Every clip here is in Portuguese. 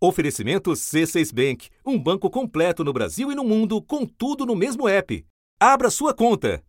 Oferecimento C6 Bank, um banco completo no Brasil e no mundo, com tudo no mesmo app. Abra sua conta.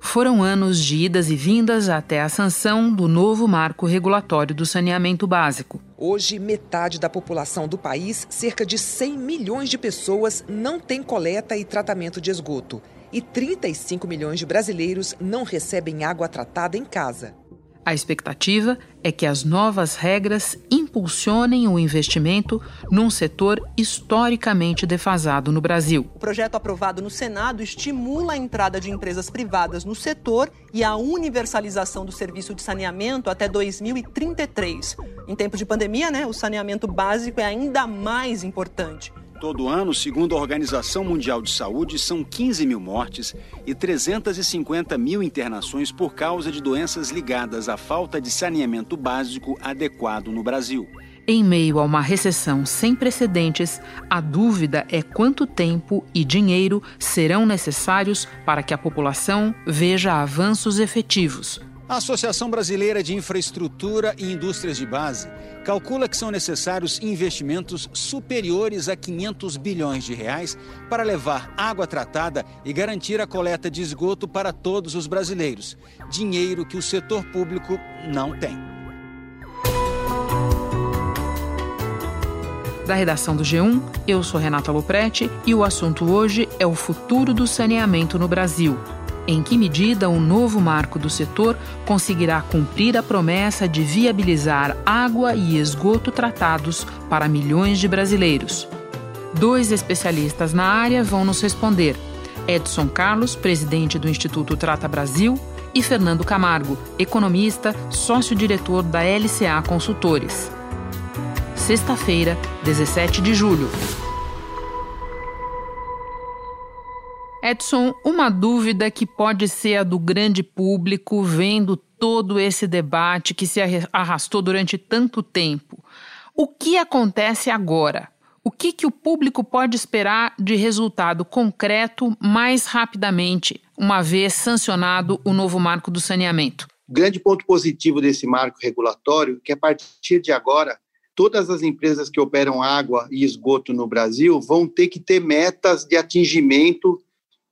Foram anos de idas e vindas até a sanção do novo marco regulatório do saneamento básico. Hoje, metade da população do país, cerca de 100 milhões de pessoas, não tem coleta e tratamento de esgoto. E 35 milhões de brasileiros não recebem água tratada em casa. A expectativa é que as novas regras impulsionem o investimento num setor historicamente defasado no Brasil. O projeto aprovado no Senado estimula a entrada de empresas privadas no setor e a universalização do serviço de saneamento até 2033. Em tempos de pandemia, né, o saneamento básico é ainda mais importante. Todo ano, segundo a Organização Mundial de Saúde, são 15 mil mortes e 350 mil internações por causa de doenças ligadas à falta de saneamento básico adequado no Brasil. Em meio a uma recessão sem precedentes, a dúvida é quanto tempo e dinheiro serão necessários para que a população veja avanços efetivos. A Associação Brasileira de Infraestrutura e Indústrias de Base calcula que são necessários investimentos superiores a 500 bilhões de reais para levar água tratada e garantir a coleta de esgoto para todos os brasileiros. Dinheiro que o setor público não tem. Da redação do G1, eu sou Renata Loprete e o assunto hoje é o futuro do saneamento no Brasil. Em que medida o novo marco do setor conseguirá cumprir a promessa de viabilizar água e esgoto tratados para milhões de brasileiros? Dois especialistas na área vão nos responder: Edson Carlos, presidente do Instituto Trata Brasil, e Fernando Camargo, economista, sócio-diretor da LCA Consultores. Sexta-feira, 17 de julho. Edson, uma dúvida que pode ser a do grande público vendo todo esse debate que se arrastou durante tanto tempo. O que acontece agora? O que, que o público pode esperar de resultado concreto mais rapidamente, uma vez sancionado o novo marco do saneamento? Grande ponto positivo desse marco regulatório é que, a partir de agora, todas as empresas que operam água e esgoto no Brasil vão ter que ter metas de atingimento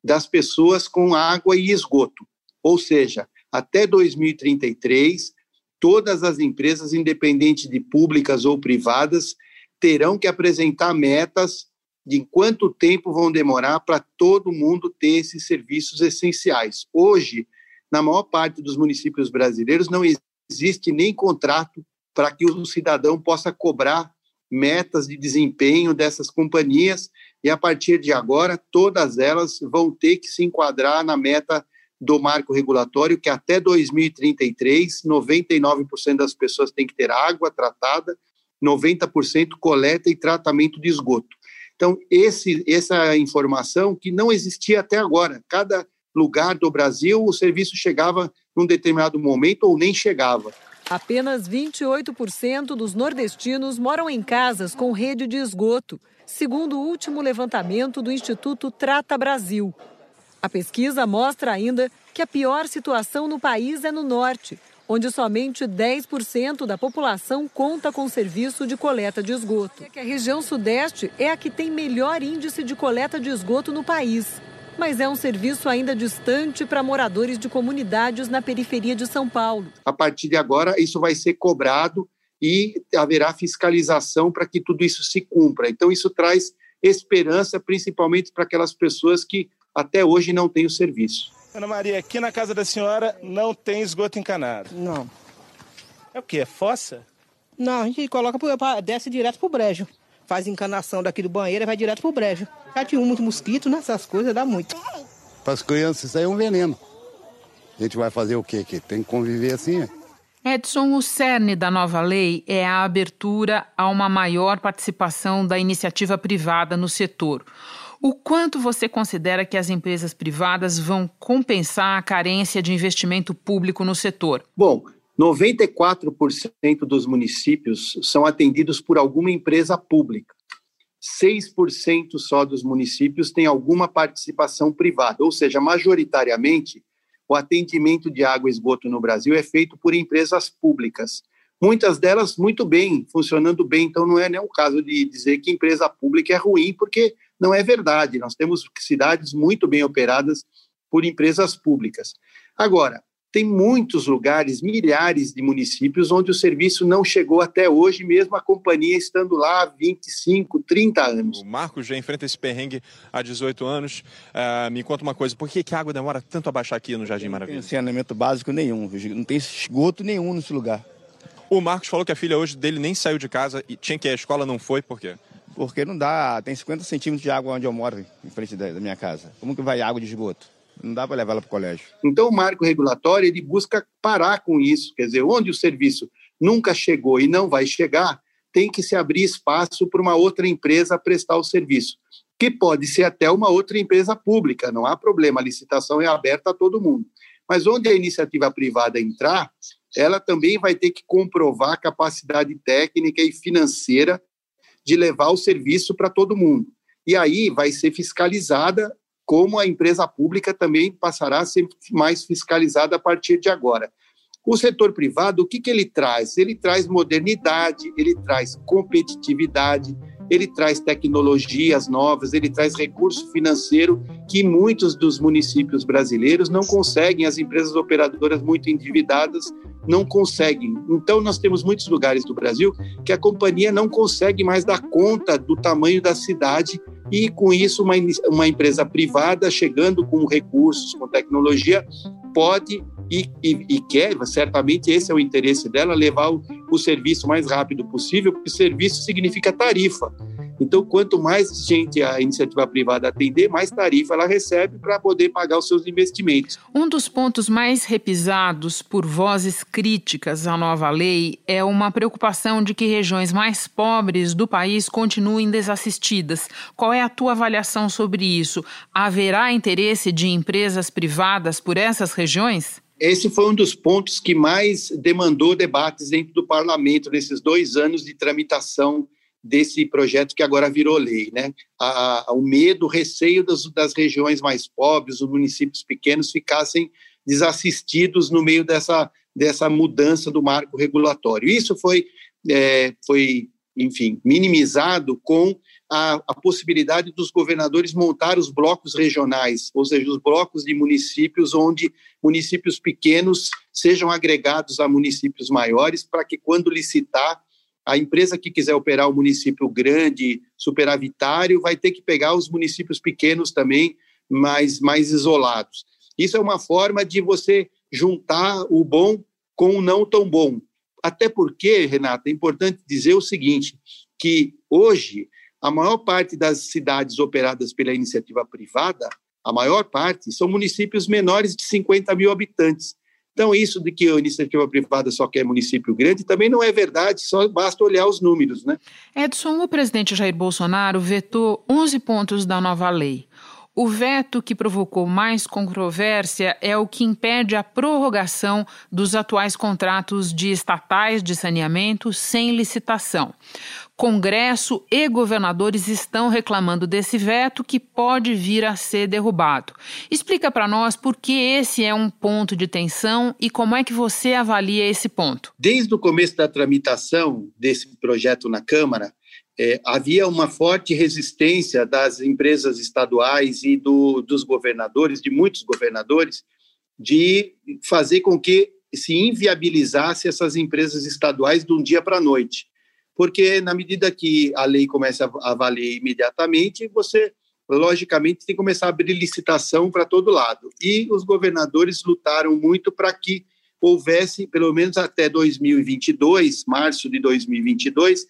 das pessoas com água e esgoto. Ou seja, até 2033, todas as empresas, independente de públicas ou privadas, terão que apresentar metas de quanto tempo vão demorar para todo mundo ter esses serviços essenciais. Hoje, na maior parte dos municípios brasileiros, não existe nem contrato para que o cidadão possa cobrar metas de desempenho dessas companhias e a partir de agora todas elas vão ter que se enquadrar na meta do marco regulatório que até 2033 99% das pessoas têm que ter água tratada, 90% coleta e tratamento de esgoto. Então esse essa informação que não existia até agora, cada lugar do Brasil o serviço chegava num determinado momento ou nem chegava. Apenas 28% dos nordestinos moram em casas com rede de esgoto segundo o último levantamento do Instituto Trata Brasil. A pesquisa mostra ainda que a pior situação no país é no norte, onde somente 10% da população conta com serviço de coleta de esgoto. A região sudeste é a que tem melhor índice de coleta de esgoto no país, mas é um serviço ainda distante para moradores de comunidades na periferia de São Paulo. A partir de agora, isso vai ser cobrado e haverá fiscalização para que tudo isso se cumpra. Então, isso traz esperança, principalmente para aquelas pessoas que até hoje não têm o serviço. Ana Maria, aqui na casa da senhora não tem esgoto encanado? Não. É o quê? É fossa? Não, a gente coloca, desce direto pro brejo. Faz encanação daqui do banheiro e vai direto pro brejo. Já tinha muito mosquito, né? Essas coisas dá muito. Para as crianças, isso aí é um veneno. A gente vai fazer o quê aqui? Tem que conviver assim, é? Edson, o cerne da nova lei é a abertura a uma maior participação da iniciativa privada no setor. O quanto você considera que as empresas privadas vão compensar a carência de investimento público no setor? Bom, 94% dos municípios são atendidos por alguma empresa pública. 6% só dos municípios têm alguma participação privada, ou seja, majoritariamente o atendimento de água e esgoto no Brasil é feito por empresas públicas. muitas delas muito bem, funcionando bem. Então, não é nem o caso de dizer que empresa pública é ruim, porque não é verdade. Nós temos cidades muito bem operadas por empresas públicas. Agora, tem muitos lugares, milhares de municípios, onde o serviço não chegou até hoje, mesmo a companhia estando lá há 25, 30 anos. O Marcos já enfrenta esse perrengue há 18 anos. Uh, me conta uma coisa, por que, que a água demora tanto a baixar aqui no Jardim Maravilha? Não tem saneamento básico nenhum, não tem esgoto nenhum nesse lugar. O Marcos falou que a filha hoje dele nem saiu de casa e tinha que ir à escola, não foi, por quê? Porque não dá, tem 50 centímetros de água onde eu moro, em frente da, da minha casa. Como que vai água de esgoto? Não dá para levar ela para o colégio. Então, o marco regulatório ele busca parar com isso. Quer dizer, onde o serviço nunca chegou e não vai chegar, tem que se abrir espaço para uma outra empresa prestar o serviço, que pode ser até uma outra empresa pública, não há problema, a licitação é aberta a todo mundo. Mas onde a iniciativa privada entrar, ela também vai ter que comprovar a capacidade técnica e financeira de levar o serviço para todo mundo. E aí vai ser fiscalizada como a empresa pública também passará a ser mais fiscalizada a partir de agora. O setor privado, o que, que ele traz? Ele traz modernidade, ele traz competitividade, ele traz tecnologias novas, ele traz recurso financeiro que muitos dos municípios brasileiros não conseguem, as empresas operadoras muito endividadas não conseguem. Então, nós temos muitos lugares do Brasil que a companhia não consegue mais dar conta do tamanho da cidade e, com isso, uma, uma empresa privada chegando com recursos, com tecnologia, pode e, e, e, quer, certamente esse é o interesse dela, levar o, o serviço mais rápido possível, porque serviço significa tarifa. Então, quanto mais gente a iniciativa privada atender, mais tarifa ela recebe para poder pagar os seus investimentos. Um dos pontos mais repisados por vozes críticas à nova lei é uma preocupação de que regiões mais pobres do país continuem desassistidas. Qual é a tua avaliação sobre isso? Haverá interesse de empresas privadas por essas regiões? Esse foi um dos pontos que mais demandou debates dentro do parlamento nesses dois anos de tramitação desse projeto que agora virou lei, né? A, o medo, o receio das, das regiões mais pobres, os municípios pequenos ficassem desassistidos no meio dessa, dessa mudança do marco regulatório. Isso foi, é, foi enfim, minimizado com a, a, possibilidade dos governadores montar os blocos regionais, ou seja, os blocos de municípios onde municípios pequenos sejam agregados a municípios maiores, para que quando licitar a empresa que quiser operar o município grande, superavitário, vai ter que pegar os municípios pequenos também, mais, mais isolados. Isso é uma forma de você juntar o bom com o não tão bom. Até porque, Renata, é importante dizer o seguinte, que hoje a maior parte das cidades operadas pela iniciativa privada, a maior parte, são municípios menores de 50 mil habitantes. Então, isso de que a iniciativa privada só quer município grande também não é verdade, só basta olhar os números, né? Edson, o presidente Jair Bolsonaro vetou 11 pontos da nova lei. O veto que provocou mais controvérsia é o que impede a prorrogação dos atuais contratos de estatais de saneamento sem licitação. Congresso e governadores estão reclamando desse veto que pode vir a ser derrubado. Explica para nós por que esse é um ponto de tensão e como é que você avalia esse ponto. Desde o começo da tramitação desse projeto na Câmara, é, havia uma forte resistência das empresas estaduais e do, dos governadores, de muitos governadores, de fazer com que se inviabilizasse essas empresas estaduais de um dia para a noite. Porque, na medida que a lei começa a valer imediatamente, você, logicamente, tem que começar a abrir licitação para todo lado. E os governadores lutaram muito para que houvesse, pelo menos até 2022, março de 2022,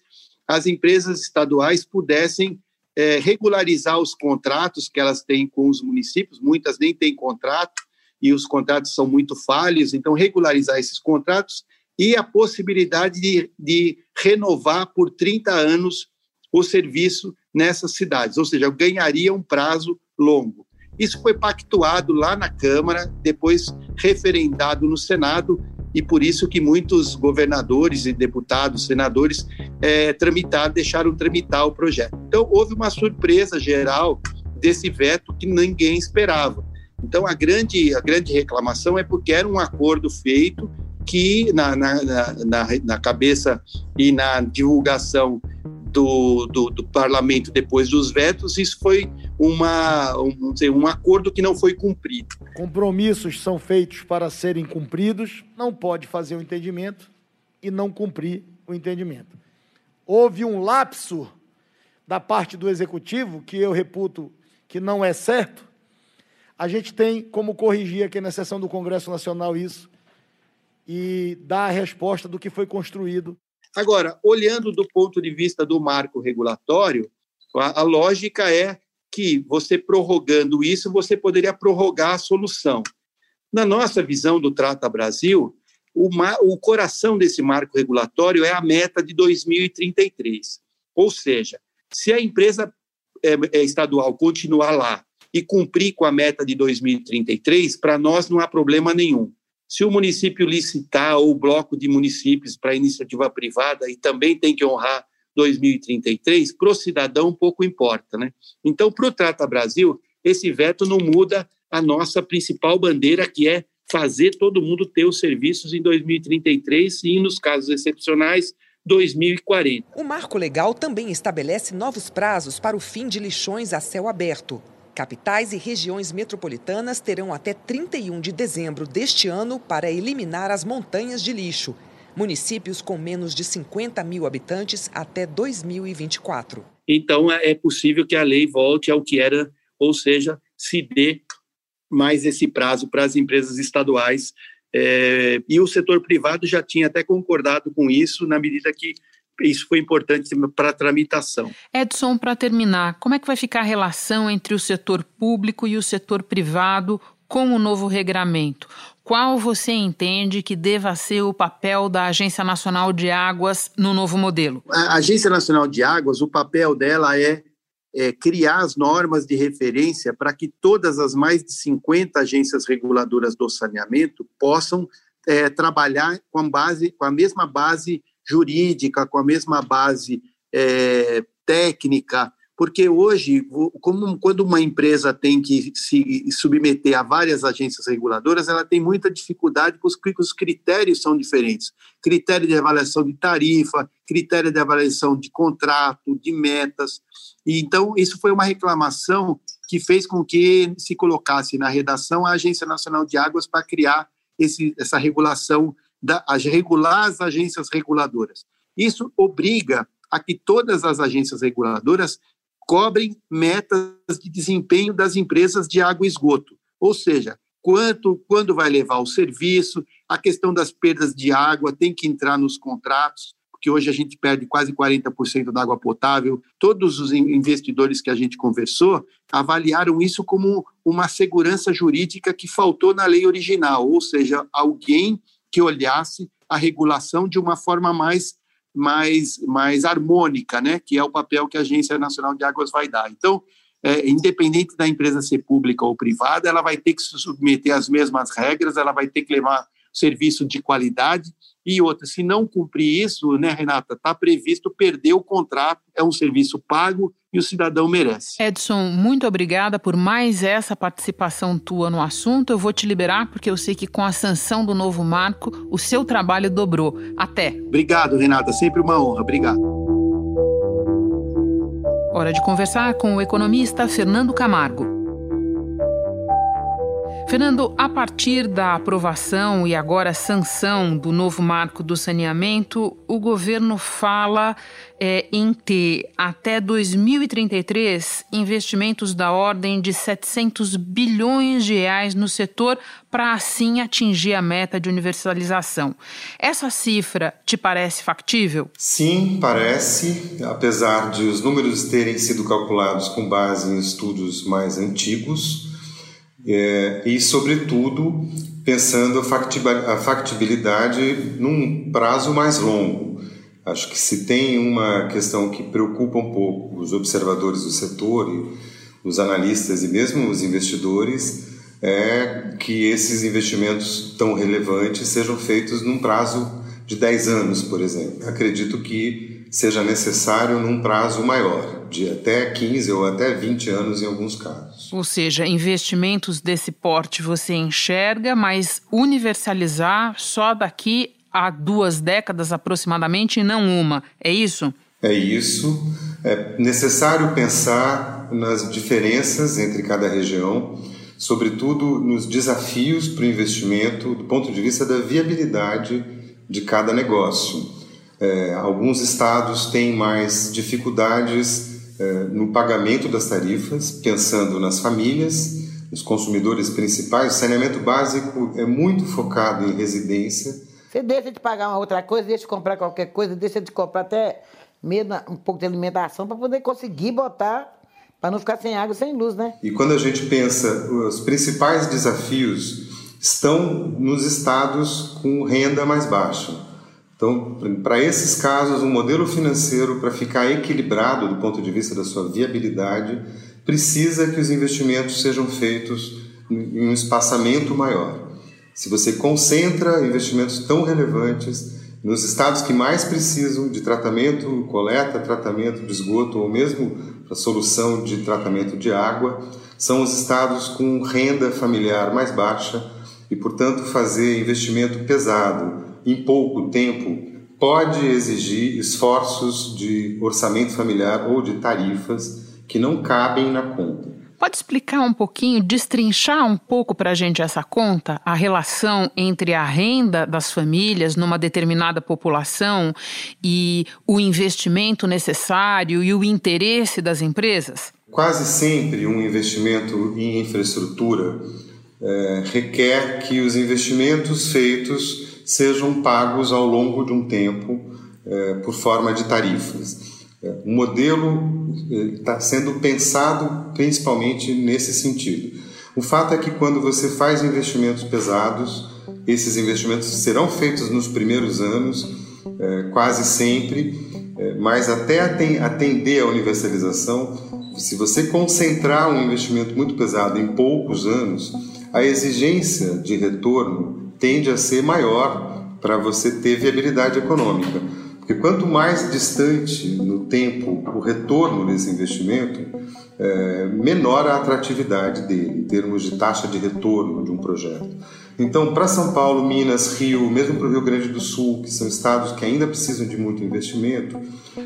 as empresas estaduais pudessem é, regularizar os contratos que elas têm com os municípios, muitas nem têm contrato e os contratos são muito falhos, então regularizar esses contratos e a possibilidade de, de renovar por 30 anos o serviço nessas cidades, ou seja, ganharia um prazo longo. Isso foi pactuado lá na Câmara, depois referendado no Senado e por isso que muitos governadores e deputados, senadores, é, tramitar, deixaram tramitar o projeto. Então, houve uma surpresa geral desse veto que ninguém esperava. Então, a grande, a grande reclamação é porque era um acordo feito que na, na, na, na cabeça e na divulgação do, do, do, parlamento depois dos vetos, isso foi uma, um, dizer, um acordo que não foi cumprido. Compromissos são feitos para serem cumpridos, não pode fazer o entendimento e não cumprir o entendimento. Houve um lapso da parte do executivo, que eu reputo que não é certo. A gente tem como corrigir aqui na sessão do Congresso Nacional isso e dar a resposta do que foi construído Agora, olhando do ponto de vista do marco regulatório, a, a lógica é que você prorrogando isso, você poderia prorrogar a solução. Na nossa visão do Trata Brasil, o, o coração desse marco regulatório é a meta de 2033. Ou seja, se a empresa é, é estadual continuar lá e cumprir com a meta de 2033, para nós não há problema nenhum. Se o município licitar ou o bloco de municípios para iniciativa privada e também tem que honrar 2033, para o cidadão pouco importa. Né? Então, para o Trata Brasil, esse veto não muda a nossa principal bandeira, que é fazer todo mundo ter os serviços em 2033 e, nos casos excepcionais, 2040. O marco legal também estabelece novos prazos para o fim de lixões a céu aberto. Capitais e regiões metropolitanas terão até 31 de dezembro deste ano para eliminar as montanhas de lixo. Municípios com menos de 50 mil habitantes até 2024. Então, é, é possível que a lei volte ao que era, ou seja, se dê mais esse prazo para as empresas estaduais. É, e o setor privado já tinha até concordado com isso, na medida que isso foi importante para a tramitação. Edson, para terminar, como é que vai ficar a relação entre o setor público e o setor privado com o novo regramento? Qual você entende que deva ser o papel da Agência Nacional de Águas no novo modelo? A Agência Nacional de Águas, o papel dela é, é criar as normas de referência para que todas as mais de 50 agências reguladoras do saneamento possam é, trabalhar com a, base, com a mesma base jurídica, com a mesma base é, técnica, porque hoje, como, quando uma empresa tem que se submeter a várias agências reguladoras, ela tem muita dificuldade porque os critérios são diferentes. Critério de avaliação de tarifa, critério de avaliação de contrato, de metas. E, então, isso foi uma reclamação que fez com que se colocasse na redação a Agência Nacional de Águas para criar esse, essa regulação da, a regular as agências reguladoras. Isso obriga a que todas as agências reguladoras cobrem metas de desempenho das empresas de água e esgoto, ou seja, quanto, quando vai levar o serviço, a questão das perdas de água tem que entrar nos contratos, porque hoje a gente perde quase 40% da água potável. Todos os investidores que a gente conversou avaliaram isso como uma segurança jurídica que faltou na lei original, ou seja, alguém que olhasse a regulação de uma forma mais mais mais harmônica, né? Que é o papel que a Agência Nacional de Águas vai dar. Então, é, independente da empresa ser pública ou privada, ela vai ter que se submeter às mesmas regras, ela vai ter que levar serviço de qualidade e outra, se não cumprir isso, né, Renata, está previsto perder o contrato, é um serviço pago e o cidadão merece. Edson, muito obrigada por mais essa participação tua no assunto. Eu vou te liberar porque eu sei que com a sanção do novo marco, o seu trabalho dobrou. Até. Obrigado, Renata, sempre uma honra. Obrigado. Hora de conversar com o economista Fernando Camargo. Fernando, a partir da aprovação e agora sanção do novo marco do saneamento, o governo fala é, em ter até 2033 investimentos da ordem de 700 bilhões de reais no setor para assim atingir a meta de universalização. Essa cifra te parece factível? Sim, parece, apesar de os números terem sido calculados com base em estudos mais antigos é, e, sobretudo, pensando a factibilidade num prazo mais longo. Acho que se tem uma questão que preocupa um pouco os observadores do setor, os analistas e mesmo os investidores, é que esses investimentos tão relevantes sejam feitos num prazo de 10 anos, por exemplo. Acredito que seja necessário num prazo maior, de até 15 ou até 20 anos em alguns casos. Ou seja, investimentos desse porte você enxerga, mas universalizar só daqui a duas décadas aproximadamente e não uma. É isso? É isso. É necessário pensar nas diferenças entre cada região, sobretudo nos desafios para o investimento do ponto de vista da viabilidade de cada negócio. É, alguns estados têm mais dificuldades é, no pagamento das tarifas, pensando nas famílias, nos consumidores principais. O saneamento básico é muito focado em residência. Você deixa de pagar uma outra coisa, deixa de comprar qualquer coisa, deixa de comprar até medo, um pouco de alimentação para poder conseguir botar, para não ficar sem água, sem luz, né? E quando a gente pensa, os principais desafios estão nos estados com renda mais baixa. Então, para esses casos, um modelo financeiro, para ficar equilibrado do ponto de vista da sua viabilidade, precisa que os investimentos sejam feitos em um espaçamento maior. Se você concentra investimentos tão relevantes nos estados que mais precisam de tratamento, coleta, tratamento de esgoto ou mesmo a solução de tratamento de água, são os estados com renda familiar mais baixa e, portanto, fazer investimento pesado em pouco tempo pode exigir esforços de orçamento familiar ou de tarifas que não cabem na conta. Pode explicar um pouquinho, destrinchar um pouco para a gente essa conta, a relação entre a renda das famílias numa determinada população e o investimento necessário e o interesse das empresas? Quase sempre um investimento em infraestrutura é, requer que os investimentos feitos sejam pagos ao longo de um tempo é, por forma de tarifas. O modelo está sendo pensado principalmente nesse sentido. O fato é que quando você faz investimentos pesados, esses investimentos serão feitos nos primeiros anos, é, quase sempre, é, mas até atender à universalização, se você concentrar um investimento muito pesado em poucos anos, a exigência de retorno tende a ser maior para você ter viabilidade econômica. Porque quanto mais distante no tempo o retorno desse investimento, é, menor a atratividade dele, em termos de taxa de retorno de um projeto. Então, para São Paulo, Minas, Rio, mesmo para o Rio Grande do Sul, que são estados que ainda precisam de muito investimento,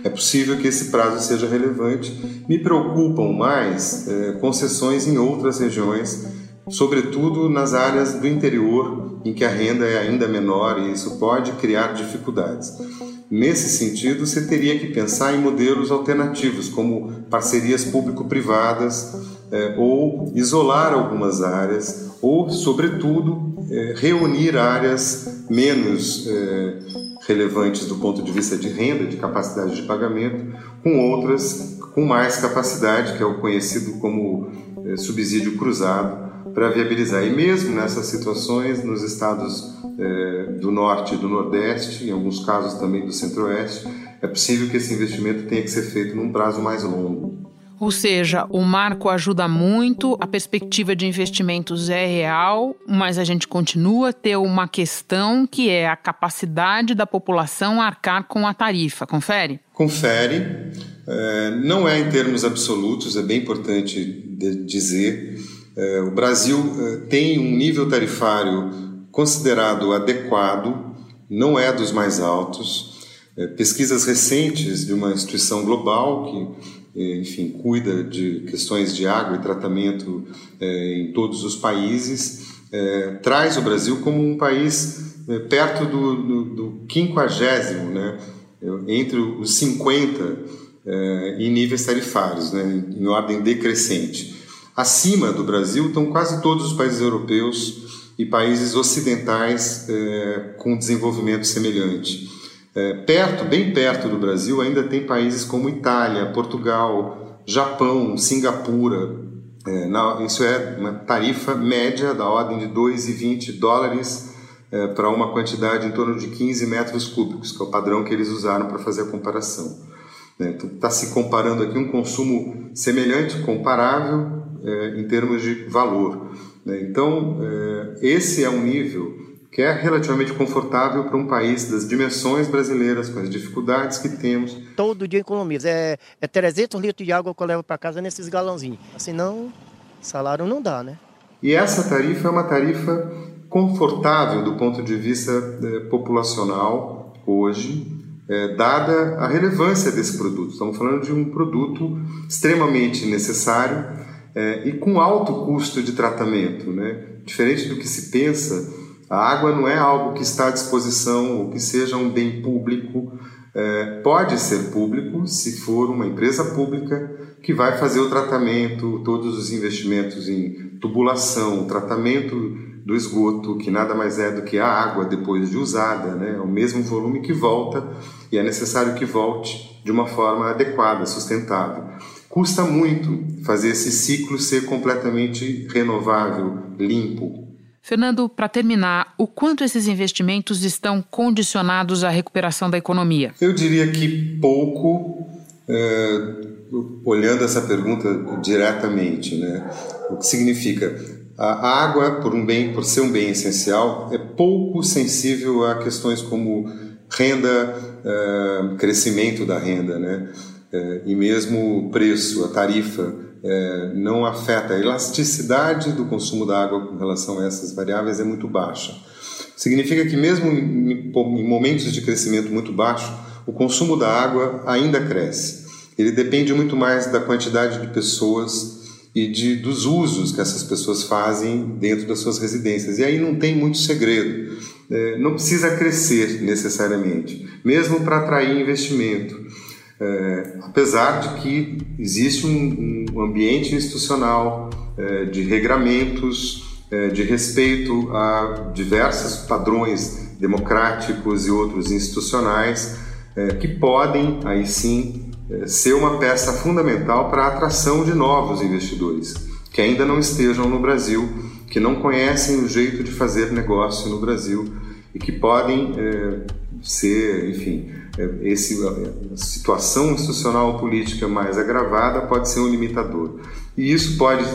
é possível que esse prazo seja relevante. Me preocupam mais é, concessões em outras regiões, sobretudo nas áreas do interior, em que a renda é ainda menor e isso pode criar dificuldades. Nesse sentido, você teria que pensar em modelos alternativos, como parcerias público-privadas, é, ou isolar algumas áreas, ou, sobretudo, é, reunir áreas menos é, relevantes do ponto de vista de renda, de capacidade de pagamento, com outras com mais capacidade, que é o conhecido como subsídio cruzado, para viabilizar. E mesmo nessas situações, nos estados é, do norte e do nordeste, em alguns casos também do centro-oeste, é possível que esse investimento tenha que ser feito num prazo mais longo. Ou seja, o marco ajuda muito, a perspectiva de investimentos é real, mas a gente continua a ter uma questão que é a capacidade da população arcar com a tarifa. Confere? Confere. É, não é em termos absolutos, é bem importante dizer. É, o Brasil é, tem um nível tarifário considerado adequado, não é dos mais altos. É, pesquisas recentes de uma instituição global que, enfim, cuida de questões de água e tratamento em todos os países, traz o Brasil como um país perto do, do, do quinquagésimo, né, entre os 50 em níveis tarifários, né, em ordem decrescente. Acima do Brasil estão quase todos os países europeus e países ocidentais é, com desenvolvimento semelhante. É, perto, bem perto do Brasil, ainda tem países como Itália, Portugal, Japão, Singapura. É, na, isso é uma tarifa média da ordem de 2,20 dólares é, para uma quantidade em torno de 15 metros cúbicos, que é o padrão que eles usaram para fazer a comparação. Né? Então, está se comparando aqui um consumo semelhante, comparável, é, em termos de valor. Né? Então, é, esse é um nível que é relativamente confortável para um país das dimensões brasileiras, com as dificuldades que temos. Todo dia economiza. É, é 300 litros de água que eu levo para casa nesses galãozinhos. Senão, salário não dá, né? E essa tarifa é uma tarifa confortável do ponto de vista eh, populacional hoje, eh, dada a relevância desse produto. Estamos falando de um produto extremamente necessário eh, e com alto custo de tratamento. Né? Diferente do que se pensa, a água não é algo que está à disposição ou que seja um bem público. É, pode ser público se for uma empresa pública que vai fazer o tratamento, todos os investimentos em tubulação, tratamento do esgoto, que nada mais é do que a água depois de usada, né? é o mesmo volume que volta e é necessário que volte de uma forma adequada, sustentável. Custa muito fazer esse ciclo ser completamente renovável, limpo, Fernando, para terminar, o quanto esses investimentos estão condicionados à recuperação da economia? Eu diria que pouco, é, olhando essa pergunta diretamente, né? O que significa? A água, por um bem, por ser um bem essencial, é pouco sensível a questões como renda, é, crescimento da renda, né? É, e mesmo preço, a tarifa é, não afeta. A elasticidade do consumo da água com relação a essas variáveis é muito baixa. Significa que, mesmo em, em momentos de crescimento muito baixo, o consumo da água ainda cresce. Ele depende muito mais da quantidade de pessoas e de, dos usos que essas pessoas fazem dentro das suas residências. E aí não tem muito segredo. É, não precisa crescer necessariamente, mesmo para atrair investimento. É, apesar de que existe um, um ambiente institucional é, de regramentos, é, de respeito a diversos padrões democráticos e outros institucionais é, que podem, aí sim, é, ser uma peça fundamental para a atração de novos investidores que ainda não estejam no Brasil, que não conhecem o jeito de fazer negócio no Brasil e que podem é, ser, enfim, esse, a situação institucional política mais agravada pode ser um limitador. E isso pode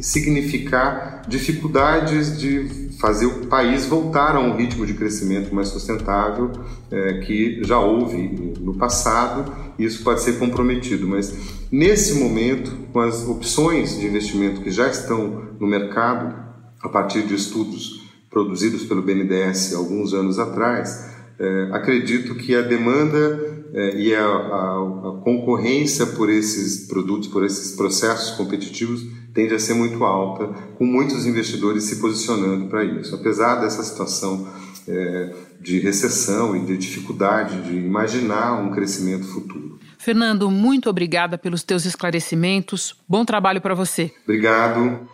significar dificuldades de fazer o país voltar a um ritmo de crescimento mais sustentável é, que já houve no passado e isso pode ser comprometido. Mas nesse momento, com as opções de investimento que já estão no mercado, a partir de estudos produzidos pelo BNDES alguns anos atrás, é, acredito que a demanda é, e a, a, a, concorrência por esses produtos, por esses processos competitivos, tende a ser muito alta, com muitos investidores se posicionando para isso. Apesar dessa situação é, de recessão e de dificuldade de imaginar um crescimento futuro. Fernando, muito obrigada pelos teus esclarecimentos. Bom trabalho para você. Obrigado.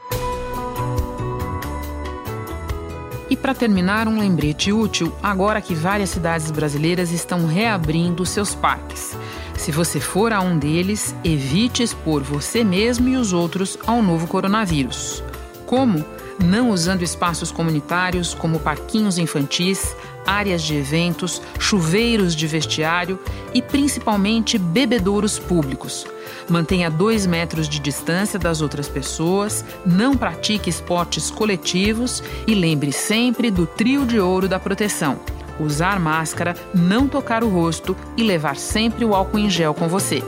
E para terminar, um lembrete útil agora que várias cidades brasileiras estão reabrindo seus parques. Se você for a um deles, evite expor você mesmo e os outros ao novo coronavírus. Como? Não usando espaços comunitários como parquinhos infantis, áreas de eventos, chuveiros de vestiário e principalmente bebedouros públicos Mantenha dois metros de distância das outras pessoas, não pratique esportes coletivos e lembre sempre do trio de ouro da proteção: usar máscara, não tocar o rosto e levar sempre o álcool em gel com você.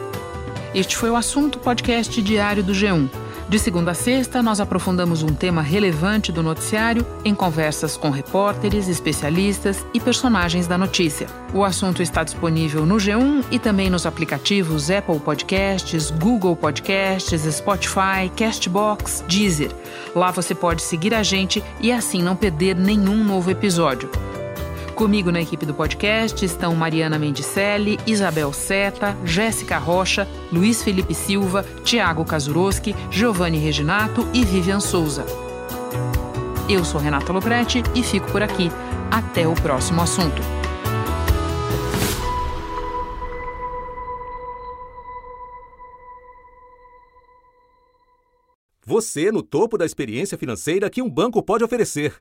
Este foi o assunto podcast diário do G1. De segunda a sexta, nós aprofundamos um tema relevante do noticiário em conversas com repórteres, especialistas e personagens da notícia. O assunto está disponível no G1 e também nos aplicativos Apple Podcasts, Google Podcasts, Spotify, Castbox, Deezer. Lá você pode seguir a gente e assim não perder nenhum novo episódio. Comigo na equipe do podcast estão Mariana Mendicelli, Isabel Seta, Jéssica Rocha, Luiz Felipe Silva, Tiago Kazuroski, Giovanni Reginato e Vivian Souza. Eu sou Renata Loprete e fico por aqui. Até o próximo assunto. Você no topo da experiência financeira que um banco pode oferecer.